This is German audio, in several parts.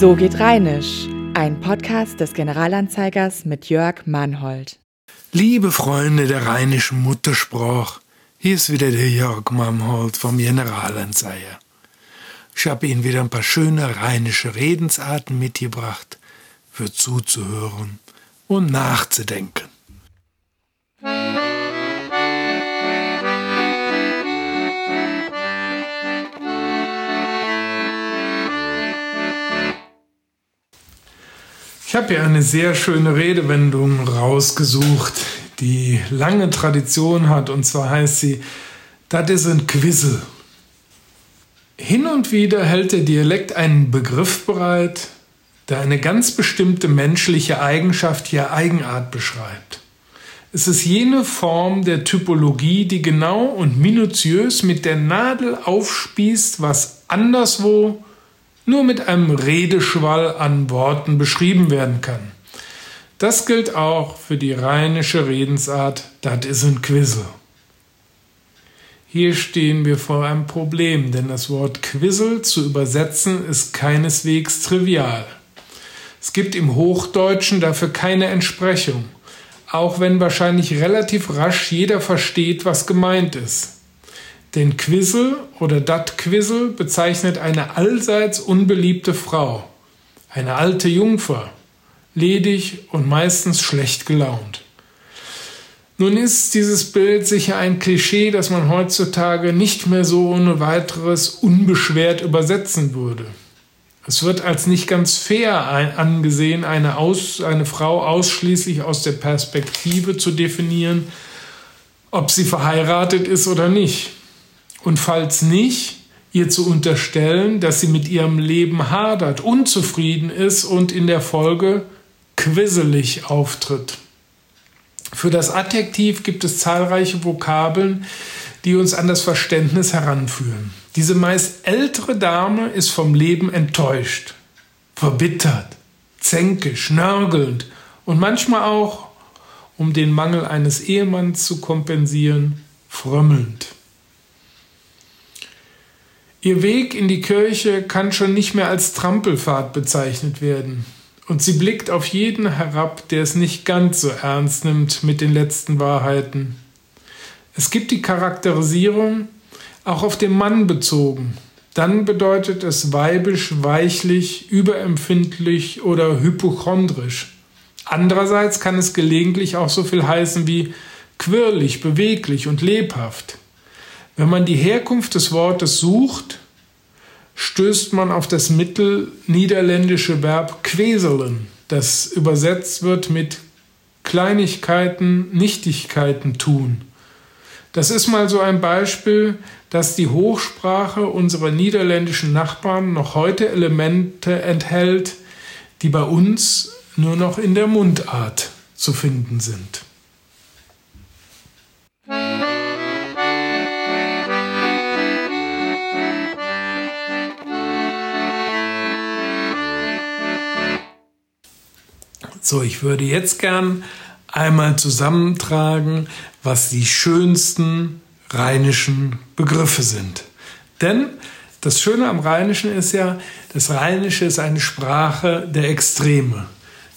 So geht Rheinisch, ein Podcast des Generalanzeigers mit Jörg Mannhold. Liebe Freunde der rheinischen Muttersprache, hier ist wieder der Jörg Mannhold vom Generalanzeiger. Ich habe Ihnen wieder ein paar schöne rheinische Redensarten mitgebracht, für zuzuhören und nachzudenken. Ich habe hier eine sehr schöne Redewendung rausgesucht, die lange Tradition hat, und zwar heißt sie, das ist ein Quissel. Hin und wieder hält der Dialekt einen Begriff bereit, der eine ganz bestimmte menschliche Eigenschaft, ja Eigenart beschreibt. Es ist jene Form der Typologie, die genau und minutiös mit der Nadel aufspießt, was anderswo nur mit einem Redeschwall an Worten beschrieben werden kann. Das gilt auch für die rheinische Redensart Dat is ein Quissel. Hier stehen wir vor einem Problem, denn das Wort Quissel zu übersetzen ist keineswegs trivial. Es gibt im Hochdeutschen dafür keine Entsprechung, auch wenn wahrscheinlich relativ rasch jeder versteht, was gemeint ist. Denn Quissel oder dat Quissel bezeichnet eine allseits unbeliebte Frau, eine alte Jungfer, ledig und meistens schlecht gelaunt. Nun ist dieses Bild sicher ein Klischee, das man heutzutage nicht mehr so ohne weiteres unbeschwert übersetzen würde. Es wird als nicht ganz fair angesehen, eine, aus, eine Frau ausschließlich aus der Perspektive zu definieren, ob sie verheiratet ist oder nicht und falls nicht, ihr zu unterstellen, dass sie mit ihrem Leben hadert, unzufrieden ist und in der Folge quisselig auftritt. Für das Adjektiv gibt es zahlreiche Vokabeln, die uns an das Verständnis heranführen. Diese meist ältere Dame ist vom Leben enttäuscht, verbittert, zänkisch, nörgelnd und manchmal auch, um den Mangel eines Ehemanns zu kompensieren, frömmelnd. Ihr Weg in die Kirche kann schon nicht mehr als Trampelfahrt bezeichnet werden. Und sie blickt auf jeden herab, der es nicht ganz so ernst nimmt mit den letzten Wahrheiten. Es gibt die Charakterisierung auch auf den Mann bezogen. Dann bedeutet es weibisch, weichlich, überempfindlich oder hypochondrisch. Andererseits kann es gelegentlich auch so viel heißen wie quirlig, beweglich und lebhaft. Wenn man die Herkunft des Wortes sucht, stößt man auf das mittelniederländische Verb queselen, das übersetzt wird mit Kleinigkeiten, Nichtigkeiten tun. Das ist mal so ein Beispiel, dass die Hochsprache unserer niederländischen Nachbarn noch heute Elemente enthält, die bei uns nur noch in der Mundart zu finden sind. So, ich würde jetzt gern einmal zusammentragen, was die schönsten rheinischen Begriffe sind. Denn das Schöne am Rheinischen ist ja, das Rheinische ist eine Sprache der Extreme.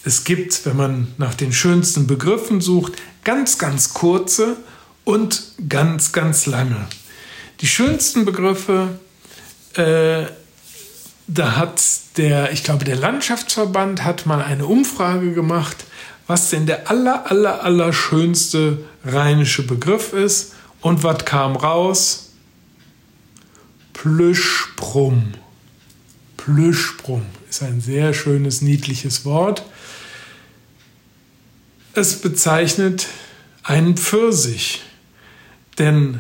Es gibt, wenn man nach den schönsten Begriffen sucht, ganz, ganz kurze und ganz, ganz lange. Die schönsten Begriffe äh, da hat der, ich glaube, der Landschaftsverband hat mal eine Umfrage gemacht, was denn der aller, aller, aller schönste rheinische Begriff ist. Und was kam raus? Plüschbrumm. Plüschbrumm ist ein sehr schönes, niedliches Wort. Es bezeichnet einen Pfirsich, denn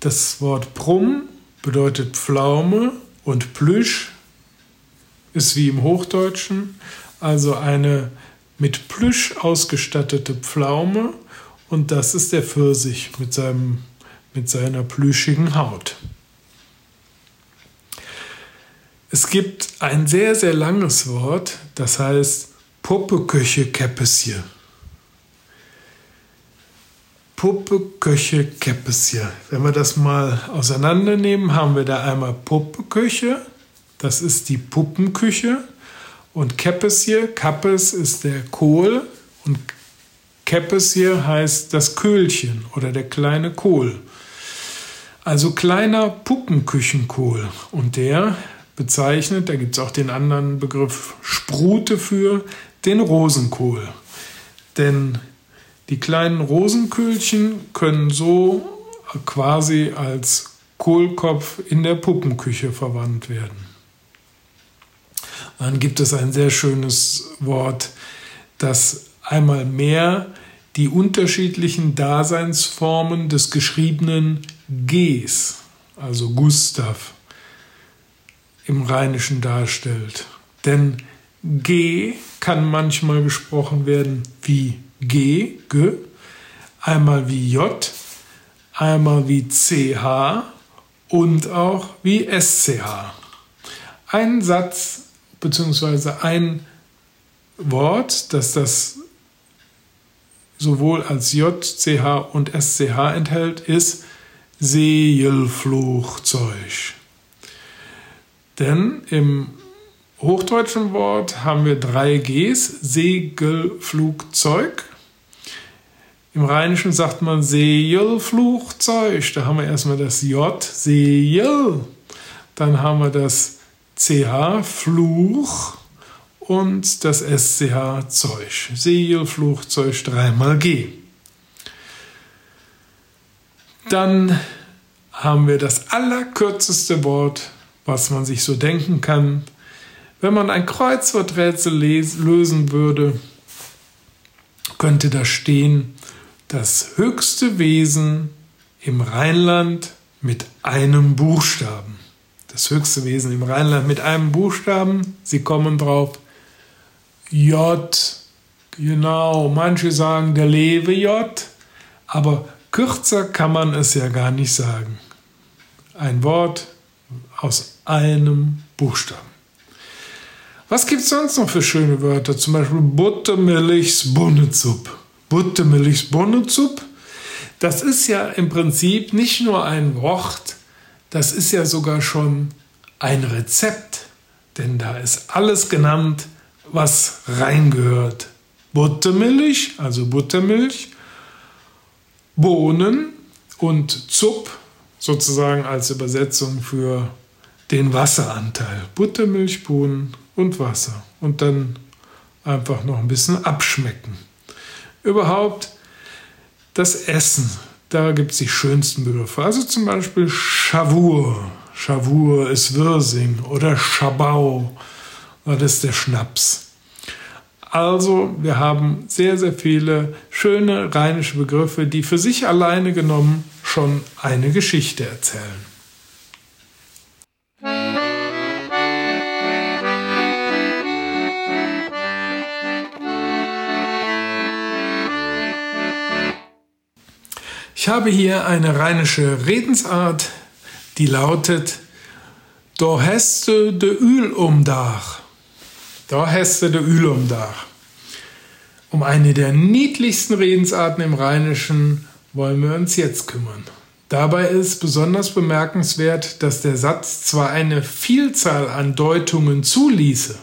das Wort Brumm bedeutet Pflaume und Plüsch ist wie im Hochdeutschen, also eine mit Plüsch ausgestattete Pflaume und das ist der Pfirsich mit, seinem, mit seiner plüschigen Haut. Es gibt ein sehr, sehr langes Wort, das heißt Puppeköche Käppesje. Puppe, Köche, Käppesje. Wenn wir das mal auseinandernehmen, haben wir da einmal Puppe, Küche, das ist die Puppenküche. Und Keppes hier, Kappes ist der Kohl und Keppes hier heißt das Köhlchen oder der kleine Kohl. Also kleiner Puppenküchenkohl. Und der bezeichnet, da gibt es auch den anderen Begriff Sprute für, den Rosenkohl. Denn die kleinen Rosenköhlchen können so quasi als Kohlkopf in der Puppenküche verwandt werden. Dann gibt es ein sehr schönes Wort, das einmal mehr die unterschiedlichen Daseinsformen des geschriebenen Gs, also Gustav, im Rheinischen darstellt. Denn G kann manchmal gesprochen werden wie G, G, einmal wie J, einmal wie CH und auch wie SCH. Ein Satz bzw. ein Wort, das das sowohl als J, CH und SCH enthält, ist Seelflugzeug. Denn im hochdeutschen Wort haben wir drei Gs, Segelflugzeug. Im Rheinischen sagt man Segelflugzeug. Da haben wir erstmal das J, Segel. Dann haben wir das CH, Fluch. Und das SCH, Zeug. Segelflugzeug dreimal G. Dann haben wir das allerkürzeste Wort, was man sich so denken kann. Wenn man ein Kreuzworträtsel lösen würde, könnte da stehen, das höchste Wesen im Rheinland mit einem Buchstaben. Das höchste Wesen im Rheinland mit einem Buchstaben. Sie kommen drauf. J. Genau, manche sagen der Lewe J, aber kürzer kann man es ja gar nicht sagen. Ein Wort aus einem Buchstaben. Was gibt es sonst noch für schöne Wörter? Zum Beispiel Buttermilchs Bunnezup. Buttermilchs Bunnezup, das ist ja im Prinzip nicht nur ein Wort, das ist ja sogar schon ein Rezept. Denn da ist alles genannt, was reingehört. Buttermilch, also Buttermilch, Bohnen und Zup, sozusagen als Übersetzung für den Wasseranteil. Buttermilch, Bohnen und Wasser. Und dann einfach noch ein bisschen abschmecken. Überhaupt das Essen, da gibt es die schönsten Begriffe. Also zum Beispiel Schawur. Schawur ist Wirsing oder Schabau, das ist der Schnaps. Also wir haben sehr, sehr viele schöne rheinische Begriffe, die für sich alleine genommen schon eine Geschichte erzählen. Ich habe hier eine rheinische Redensart, die lautet: Da heste de Öl um Dach. Da heste de Öl um Dach. Um eine der niedlichsten Redensarten im Rheinischen wollen wir uns jetzt kümmern. Dabei ist besonders bemerkenswert, dass der Satz zwar eine Vielzahl an Deutungen zuließe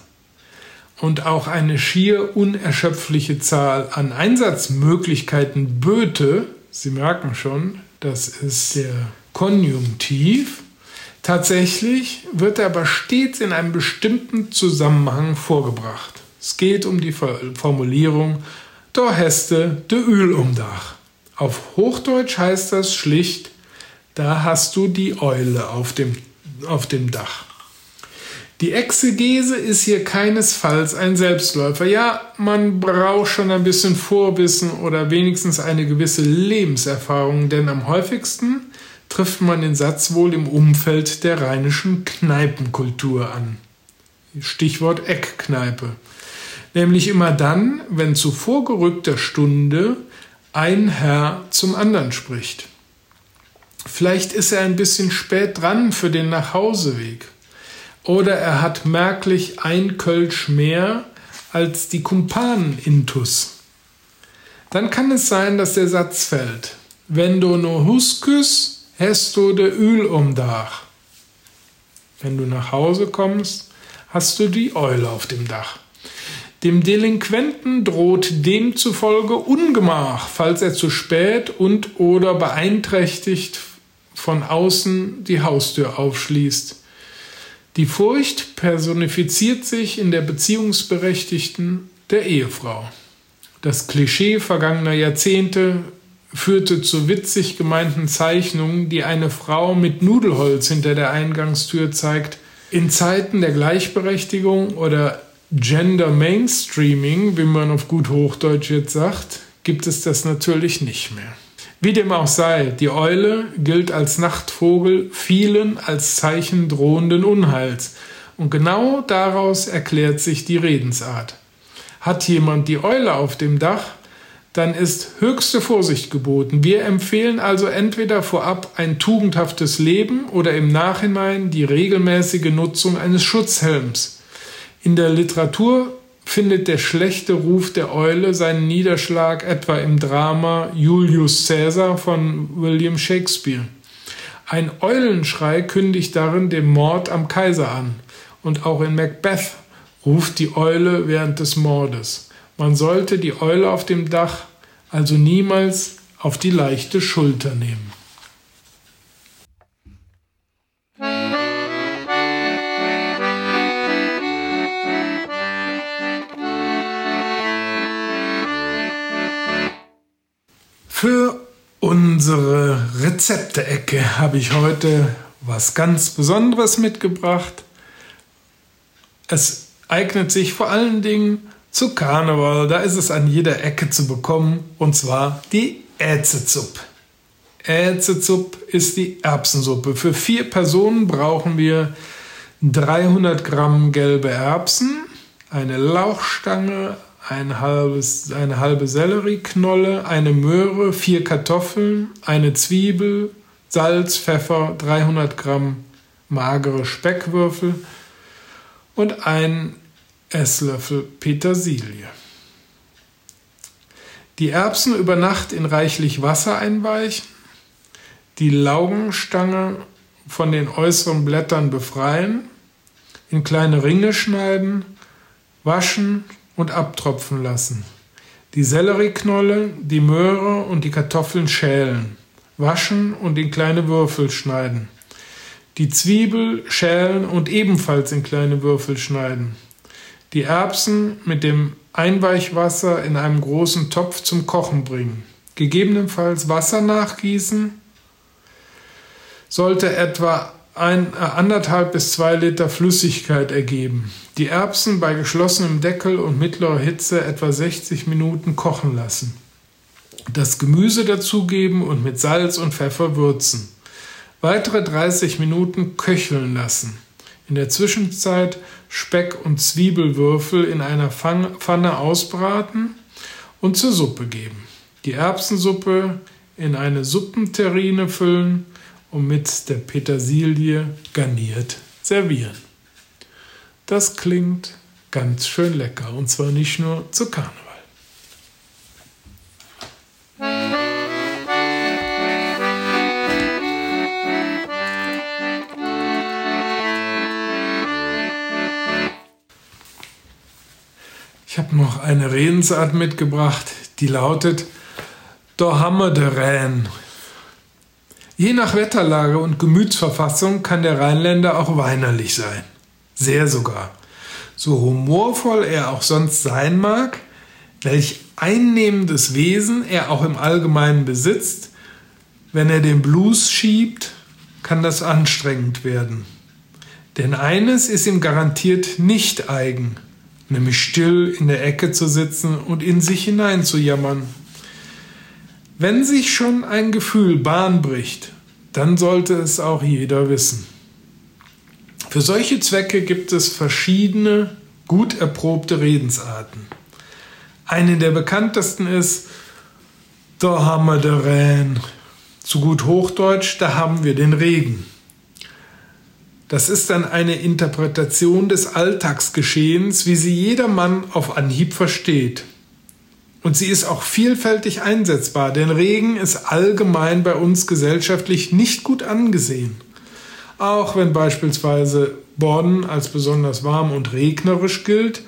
und auch eine schier unerschöpfliche Zahl an Einsatzmöglichkeiten böte, Sie merken schon, das ist der Konjunktiv. Tatsächlich wird er aber stets in einem bestimmten Zusammenhang vorgebracht. Es geht um die Formulierung Da heste de Öl um Dach. Auf Hochdeutsch heißt das schlicht, da hast du die Eule auf dem, auf dem Dach. Die Exegese ist hier keinesfalls ein Selbstläufer. Ja, man braucht schon ein bisschen Vorwissen oder wenigstens eine gewisse Lebenserfahrung, denn am häufigsten trifft man den Satz wohl im Umfeld der rheinischen Kneipenkultur an. Stichwort Eckkneipe. Nämlich immer dann, wenn zu vorgerückter Stunde ein Herr zum anderen spricht. Vielleicht ist er ein bisschen spät dran für den Nachhauseweg. Oder er hat merklich ein Kölsch mehr als die Kumpanen intus. Dann kann es sein, dass der Satz fällt. Wenn du no huskes, hast du de Öl um Dach. Wenn du nach Hause kommst, hast du die Eule auf dem Dach. Dem Delinquenten droht demzufolge Ungemach, falls er zu spät und oder beeinträchtigt von außen die Haustür aufschließt. Die Furcht personifiziert sich in der Beziehungsberechtigten der Ehefrau. Das Klischee vergangener Jahrzehnte führte zu witzig gemeinten Zeichnungen, die eine Frau mit Nudelholz hinter der Eingangstür zeigt. In Zeiten der Gleichberechtigung oder Gender Mainstreaming, wie man auf gut Hochdeutsch jetzt sagt, gibt es das natürlich nicht mehr. Wie dem auch sei, die Eule gilt als Nachtvogel vielen als Zeichen drohenden Unheils. Und genau daraus erklärt sich die Redensart. Hat jemand die Eule auf dem Dach, dann ist höchste Vorsicht geboten. Wir empfehlen also entweder vorab ein tugendhaftes Leben oder im Nachhinein die regelmäßige Nutzung eines Schutzhelms. In der Literatur findet der schlechte Ruf der Eule seinen Niederschlag etwa im Drama Julius Caesar von William Shakespeare. Ein Eulenschrei kündigt darin den Mord am Kaiser an. Und auch in Macbeth ruft die Eule während des Mordes. Man sollte die Eule auf dem Dach also niemals auf die leichte Schulter nehmen. Rezepte-Ecke habe ich heute was ganz Besonderes mitgebracht. Es eignet sich vor allen Dingen zu Karneval. Da ist es an jeder Ecke zu bekommen und zwar die Ätzezupp. Ätzezupp ist die Erbsensuppe. Für vier Personen brauchen wir 300 Gramm gelbe Erbsen, eine Lauchstange, ein halbes, eine halbe Sellerieknolle, eine Möhre, vier Kartoffeln, eine Zwiebel, Salz, Pfeffer, 300 Gramm magere Speckwürfel und ein Esslöffel Petersilie. Die Erbsen über Nacht in reichlich Wasser einweichen, die Laugenstange von den äußeren Blättern befreien, in kleine Ringe schneiden, waschen, und abtropfen lassen. Die Sellerieknolle, die Möhre und die Kartoffeln schälen, waschen und in kleine Würfel schneiden. Die Zwiebel schälen und ebenfalls in kleine Würfel schneiden. Die Erbsen mit dem Einweichwasser in einem großen Topf zum Kochen bringen. Gegebenenfalls Wasser nachgießen. Sollte etwa ein, äh, anderthalb bis zwei Liter Flüssigkeit ergeben. Die Erbsen bei geschlossenem Deckel und mittlerer Hitze etwa 60 Minuten kochen lassen. Das Gemüse dazugeben und mit Salz und Pfeffer würzen. Weitere 30 Minuten köcheln lassen. In der Zwischenzeit Speck und Zwiebelwürfel in einer Pfanne ausbraten und zur Suppe geben. Die Erbsensuppe in eine Suppenterrine füllen und mit der Petersilie garniert servieren. Das klingt ganz schön lecker und zwar nicht nur zu Karneval. Ich habe noch eine Redensart mitgebracht, die lautet: Da haben wir de Rän. Je nach Wetterlage und Gemütsverfassung kann der Rheinländer auch weinerlich sein. Sehr sogar. So humorvoll er auch sonst sein mag, welch einnehmendes Wesen er auch im Allgemeinen besitzt, wenn er den Blues schiebt, kann das anstrengend werden. Denn eines ist ihm garantiert nicht eigen, nämlich still in der Ecke zu sitzen und in sich hinein zu jammern. Wenn sich schon ein Gefühl Bahn bricht, dann sollte es auch jeder wissen. Für solche Zwecke gibt es verschiedene gut erprobte Redensarten. Eine der bekanntesten ist, da haben wir den Rhein. Zu gut Hochdeutsch, da haben wir den Regen. Das ist dann eine Interpretation des Alltagsgeschehens, wie sie jedermann auf Anhieb versteht. Und sie ist auch vielfältig einsetzbar, denn Regen ist allgemein bei uns gesellschaftlich nicht gut angesehen. auch wenn beispielsweise Bonn als besonders warm und regnerisch gilt,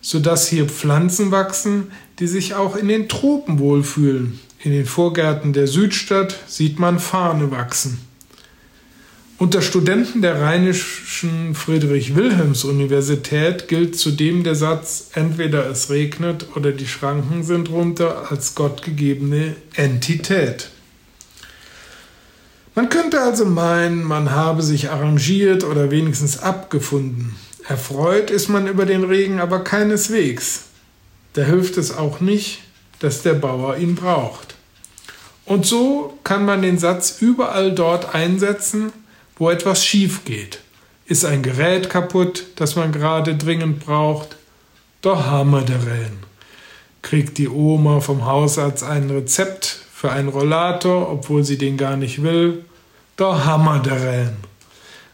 sodass hier Pflanzen wachsen, die sich auch in den Tropen wohlfühlen. In den Vorgärten der Südstadt sieht man Fahne wachsen. Unter Studenten der Rheinischen Friedrich-Wilhelms-Universität gilt zudem der Satz, entweder es regnet oder die Schranken sind runter, als gottgegebene Entität. Man könnte also meinen, man habe sich arrangiert oder wenigstens abgefunden. Erfreut ist man über den Regen aber keineswegs. Da hilft es auch nicht, dass der Bauer ihn braucht. Und so kann man den Satz überall dort einsetzen, wo etwas schief geht. Ist ein Gerät kaputt, das man gerade dringend braucht? Da haben wir drin. Kriegt die Oma vom Hausarzt ein Rezept für einen Rollator, obwohl sie den gar nicht will? Da haben wir drin.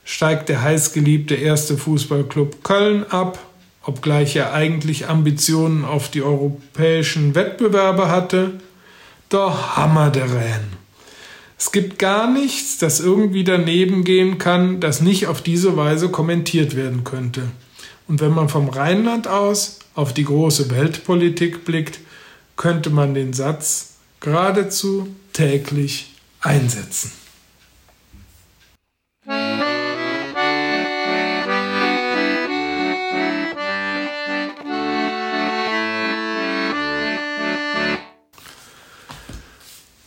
Steigt der heißgeliebte erste Fußballclub Köln ab, obgleich er eigentlich Ambitionen auf die europäischen Wettbewerbe hatte? Da haben wir drin. Es gibt gar nichts, das irgendwie daneben gehen kann, das nicht auf diese Weise kommentiert werden könnte. Und wenn man vom Rheinland aus auf die große Weltpolitik blickt, könnte man den Satz geradezu täglich einsetzen.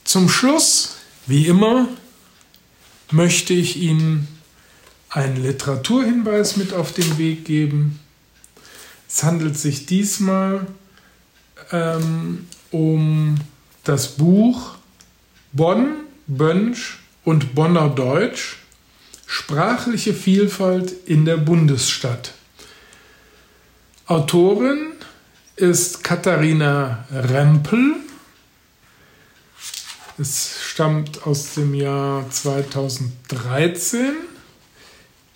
Zum Schluss wie immer möchte ich Ihnen einen Literaturhinweis mit auf den Weg geben. Es handelt sich diesmal ähm, um das Buch Bonn, Bönsch und Bonner Deutsch, sprachliche Vielfalt in der Bundesstadt. Autorin ist Katharina Rempel es stammt aus dem Jahr 2013,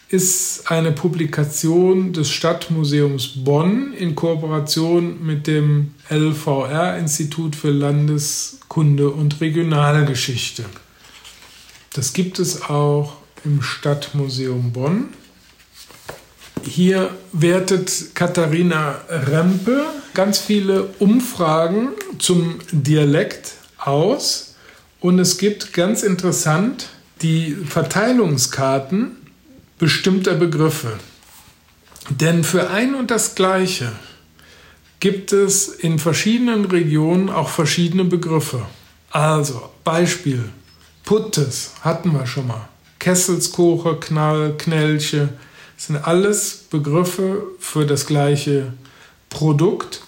ist eine Publikation des Stadtmuseums Bonn in Kooperation mit dem LVR Institut für Landeskunde und Regionalgeschichte. Das gibt es auch im Stadtmuseum Bonn. Hier wertet Katharina Rempe ganz viele Umfragen zum Dialekt aus und es gibt ganz interessant die Verteilungskarten bestimmter Begriffe. Denn für ein und das Gleiche gibt es in verschiedenen Regionen auch verschiedene Begriffe. Also Beispiel, Puttes hatten wir schon mal. Kesselskoche, Knall, Knellche, sind alles Begriffe für das gleiche Produkt.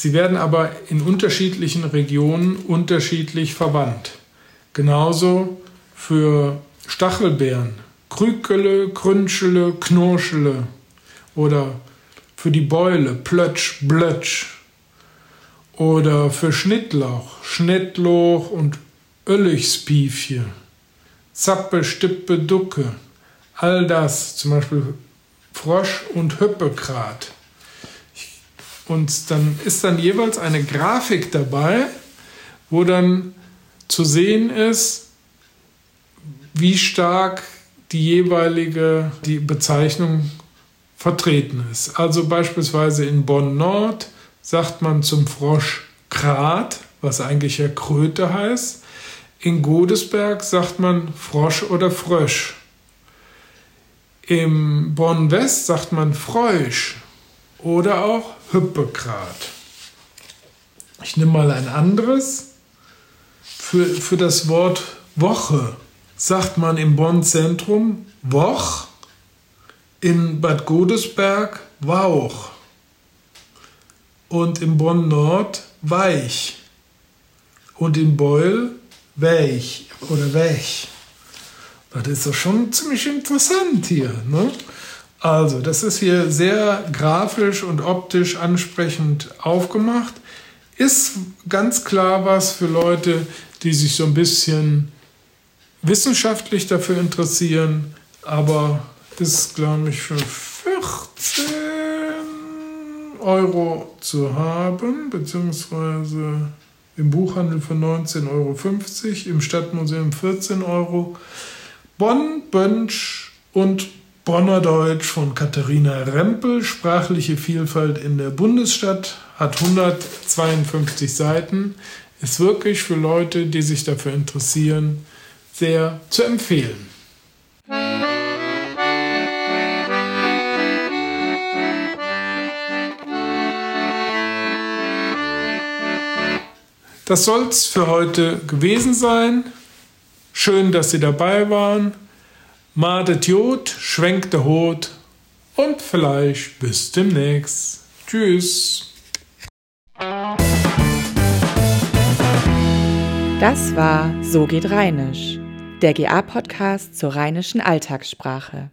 Sie werden aber in unterschiedlichen Regionen unterschiedlich verwandt. Genauso für Stachelbeeren, Krükele, Krünschele, Knurschele oder für die Beule, Plötsch, Blötsch oder für Schnittlauch, Schnittloch und Öllichspiefje, Zappe, Stippe, Ducke, all das, zum Beispiel Frosch und Hüppekrat. Und dann ist dann jeweils eine Grafik dabei, wo dann zu sehen ist, wie stark die jeweilige die Bezeichnung vertreten ist. Also beispielsweise in Bonn Nord sagt man zum Frosch Krat, was eigentlich ja Kröte heißt. In Godesberg sagt man Frosch oder Frösch. Im Bonn West sagt man Freusch oder auch Hypokrat. Ich nehme mal ein anderes. Für, für das Wort Woche sagt man im Bonn-Zentrum Woch, in Bad Godesberg Wauch und im Bonn-Nord Weich und in Beul Weich oder Wech. Das ist doch schon ziemlich interessant hier. Ne? Also, das ist hier sehr grafisch und optisch ansprechend aufgemacht. Ist ganz klar was für Leute, die sich so ein bisschen wissenschaftlich dafür interessieren, aber ist, glaube ich, für 14 Euro zu haben, beziehungsweise im Buchhandel für 19,50 Euro, im Stadtmuseum 14 Euro. Bonn, Bönsch und Bonner Deutsch von Katharina Rempel, sprachliche Vielfalt in der Bundesstadt, hat 152 Seiten, ist wirklich für Leute, die sich dafür interessieren, sehr zu empfehlen. Das soll's für heute gewesen sein. Schön, dass Sie dabei waren. Madet Jod, schwenkt der Hut und vielleicht bis demnächst. Tschüss. Das war So geht Rheinisch, der GA-Podcast zur rheinischen Alltagssprache.